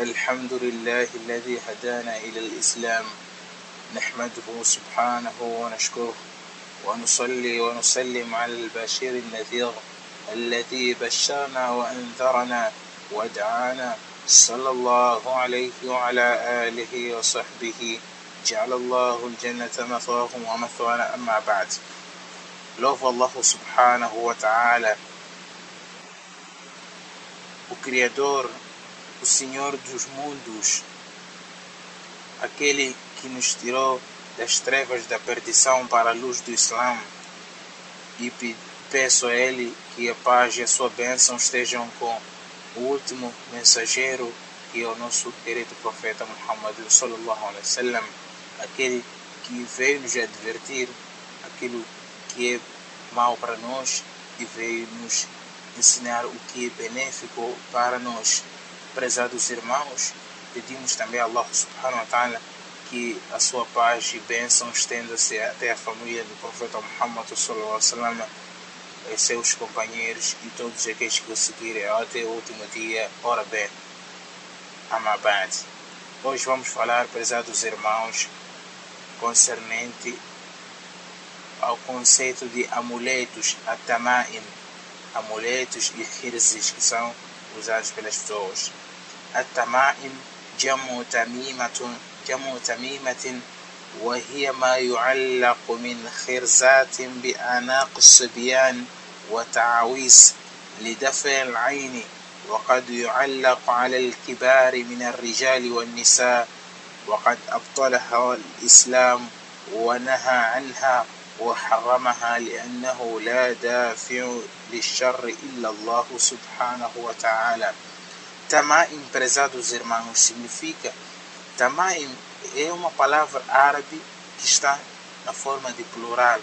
الحمد لله الذي هدانا إلى الإسلام. نحمده سبحانه ونشكره ونصلي ونسلم على البشير النذير الذي بشرنا وأنذرنا ودعانا. صلى الله عليه وعلى آله وصحبه. جعل الله الجنة مثواهم ومثوانا. أما بعد Louvo Allah subhanahu wa ta'ala, o Senhor dos mundos, aquele que nos tirou das trevas da perdição para a luz do Islã. E peço a Ele que a paz e a sua bênção estejam com o último mensageiro, que é o nosso querido profeta Muhammad sallallahu alaihi wasallam, aquele que veio nos advertir aquilo que é mal para nós e veio nos ensinar o que é benéfico para nós. Prezados irmãos, pedimos também a Allah subhanahu wa ta'ala que a sua paz e bênção estenda-se até a família do profeta Muhammad wasallam, seus companheiros e todos aqueles que o seguirem até o último dia. Ora bem, Amabad. Hoje vamos falar, prezados irmãos, concernente ao conceito de amuletos, atamaim, amuletos e hirzes que são usados pelas pessoas. Atamaim, jamu tamimatun, jamu tamimatin, وهي ما يعلق من خرزات بأعناق الصبيان وتعاويس لدفع العين وقد يعلق على الكبار من الرجال والنساء وقد أبطلها الإسلام ونهى عنها وحرمها لأنه لا دافع للشر إلا الله سبحانه وتعالى Tamaim, prezados irmãos, significa Tamaim é uma palavra árabe que está na forma de plural.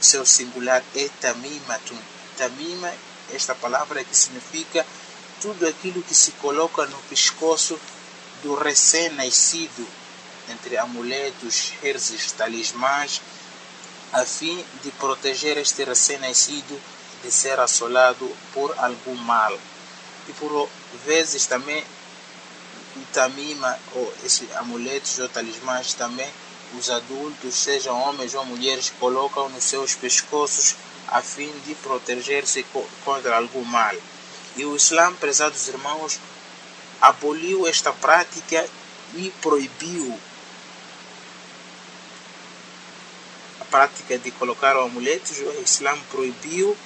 O seu singular é tamimatun. Tamima, esta palavra que significa tudo aquilo que se coloca no pescoço do recém-nascido, entre amuletos, herzes, talismãs, a fim de proteger este recém-nascido de ser assolado por algum mal. E por vezes também o tamima, ou esses amuletos ou talismãs também, os adultos, sejam homens ou mulheres, colocam nos seus pescoços a fim de proteger-se contra algum mal. E o Islã, prezados irmãos, aboliu esta prática e proibiu prática de colocar amuletos, o Islã proibiu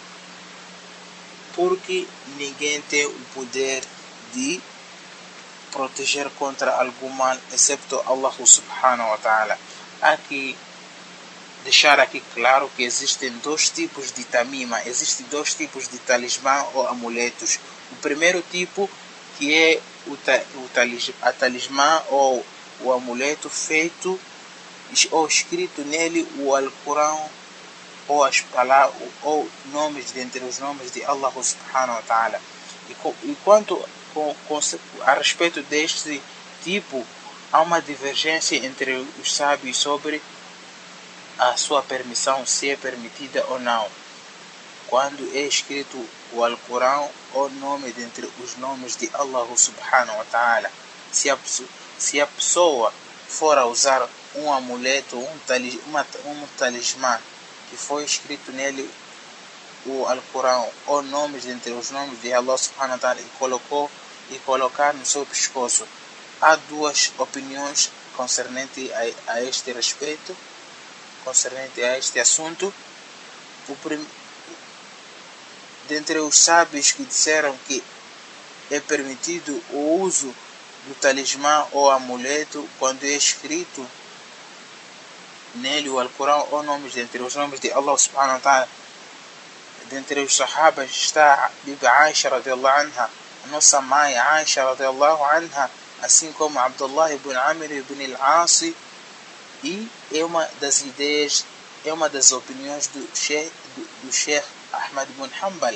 porque ninguém tem o poder de proteger contra algum mal, excepto Allah subhanahu wa ta'ala. Que deixar aqui claro que existem dois tipos de tamima, existem dois tipos de talismã ou amuletos. O primeiro tipo que é o, ta, o talis, a talismã ou o amuleto feito ou escrito nele o Alcorão ou as palavras ou nomes dentre os nomes de Allah subhanahu wa ta'ala. E, quanto a respeito deste tipo há uma divergência entre os sábios sobre a sua permissão se é permitida ou não. Quando é escrito o Alcorão ou nome dentre os nomes de Allah subhanahu wa ta'ala. Se a, se pessoa for a usar um amuleto, um, talis, uma, um talismã que foi escrito nele o Alcorão ou nomes entre os nomes de Allah subhanahu wa ta'ala e colocou e colocar no seu pescoço. Há duas opiniões concernente a, a este respeito, concernente a este assunto. O prim... Dentre os sábios que disseram que é permitido o uso do talismã ou amuleto quando é escrito nele o Alcorão ou nomes dentre os nomes de Allah subhanahu wa ta'ala. Dentre os sahabas está Bibi Aisha radiallahu anha a nossa mãe Aisha radiallahu anha assim como Abdullah ibn Amir ibn al-Asi e é uma das ideias é uma das opiniões do Sheikh, do, do Ahmad ibn Hanbal.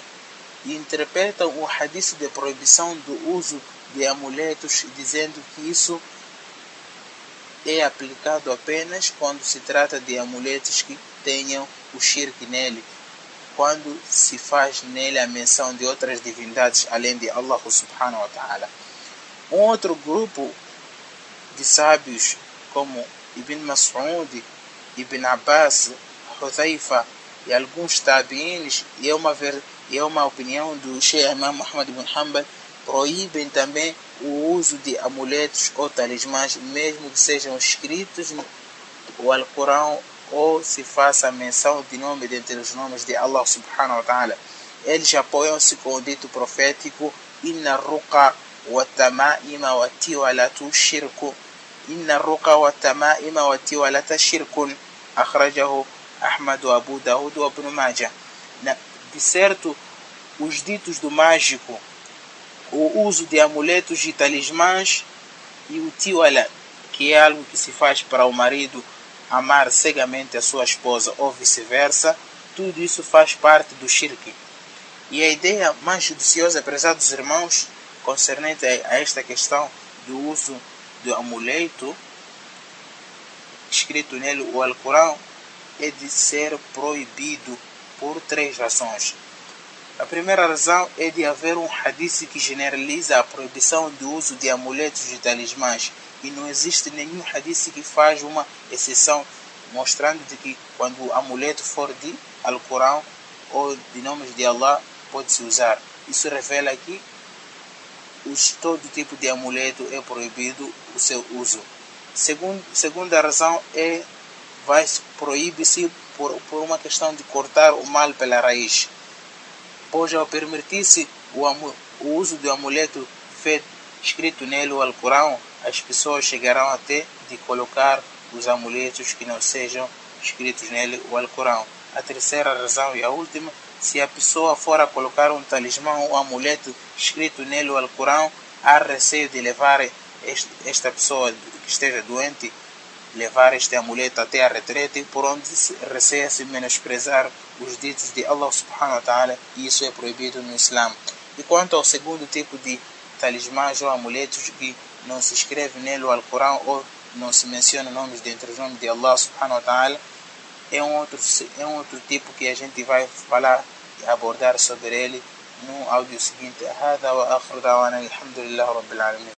E interpretam o hadith de proibição do uso de amuletos dizendo que isso é aplicado apenas quando se trata de amuletos que tenham o shirk nele, quando se faz nele a menção de outras divindades além de Allah subhanahu wa ta'ala. Um outro grupo de sábios, como Ibn Mas'ud, Ibn Abbas, Hudhaifa e alguns tabi'ins, e é uma, ver, e é uma opinião do Sheikh Imam Muhammad ibn Hanbal, proíbem também o uso de amuletos ou talismãs, mesmo que sejam escritos no Alcorão ou se faça menção de nome dentre os nomes de Allah subhanahu wa ta'ala. Eles apoiam-se com o dito profético Inna ruqa wa tamaima wa tiwalatu shirku Inna ruqa wa tamaima wa tiwalata shirkun akhrajahu Ahmad Abu Daud wa Ibn Majah. De certo, os ditos do mágico, o uso de amuletos e talismãs e o tiwala, que é algo que se faz para o marido amar cegamente a sua esposa ou vice-versa, tudo isso faz parte do shirk. E a ideia mais judiciosa, prezados irmãos, concernente a esta questão do uso do amuleto, escrito nele o Alcorão, é de ser proibido por três razões. A primeira razão é de haver um hadith que generaliza a proibição do uso de amuletos e talismãs e não existe nenhum hadith que faz uma exceção mostrando de que quando o amuleto for de Alcorão ou de nomes de Allah pode-se usar. Isso revela que os, todo tipo de amuleto é proibido o seu uso. Segundo, segunda razão é vai proíbe-se por, por uma questão de cortar o mal pela raiz. Pois ao permitir-se o, o uso do amuleto feito, escrito nele o Alcorão, as pessoas chegarão até de colocar os amuletos que não sejam escritos nele o Alcorão. A terceira razão e a última, se a pessoa for a colocar um talismã ou um amuleto escrito nele o Alcorão, há receio de levar esta pessoa que esteja doente, levar este amuleto até a retrete, por onde receia-se menosprezar os ditos de Allah subhanahu wa ta'ala, e isso é proibido no Islã. E quanto ao segundo tipo de talismãs ou amuletos que não se escreve nele o Alcorão ou não se menciona nomes dentre os nomes de Allah subhanahu wa ta'ala, é um outro, é um outro tipo que a gente vai falar e abordar sobre ele no áudio seguinte. هذا وآخر دعوانا الحمد لله رب العالمين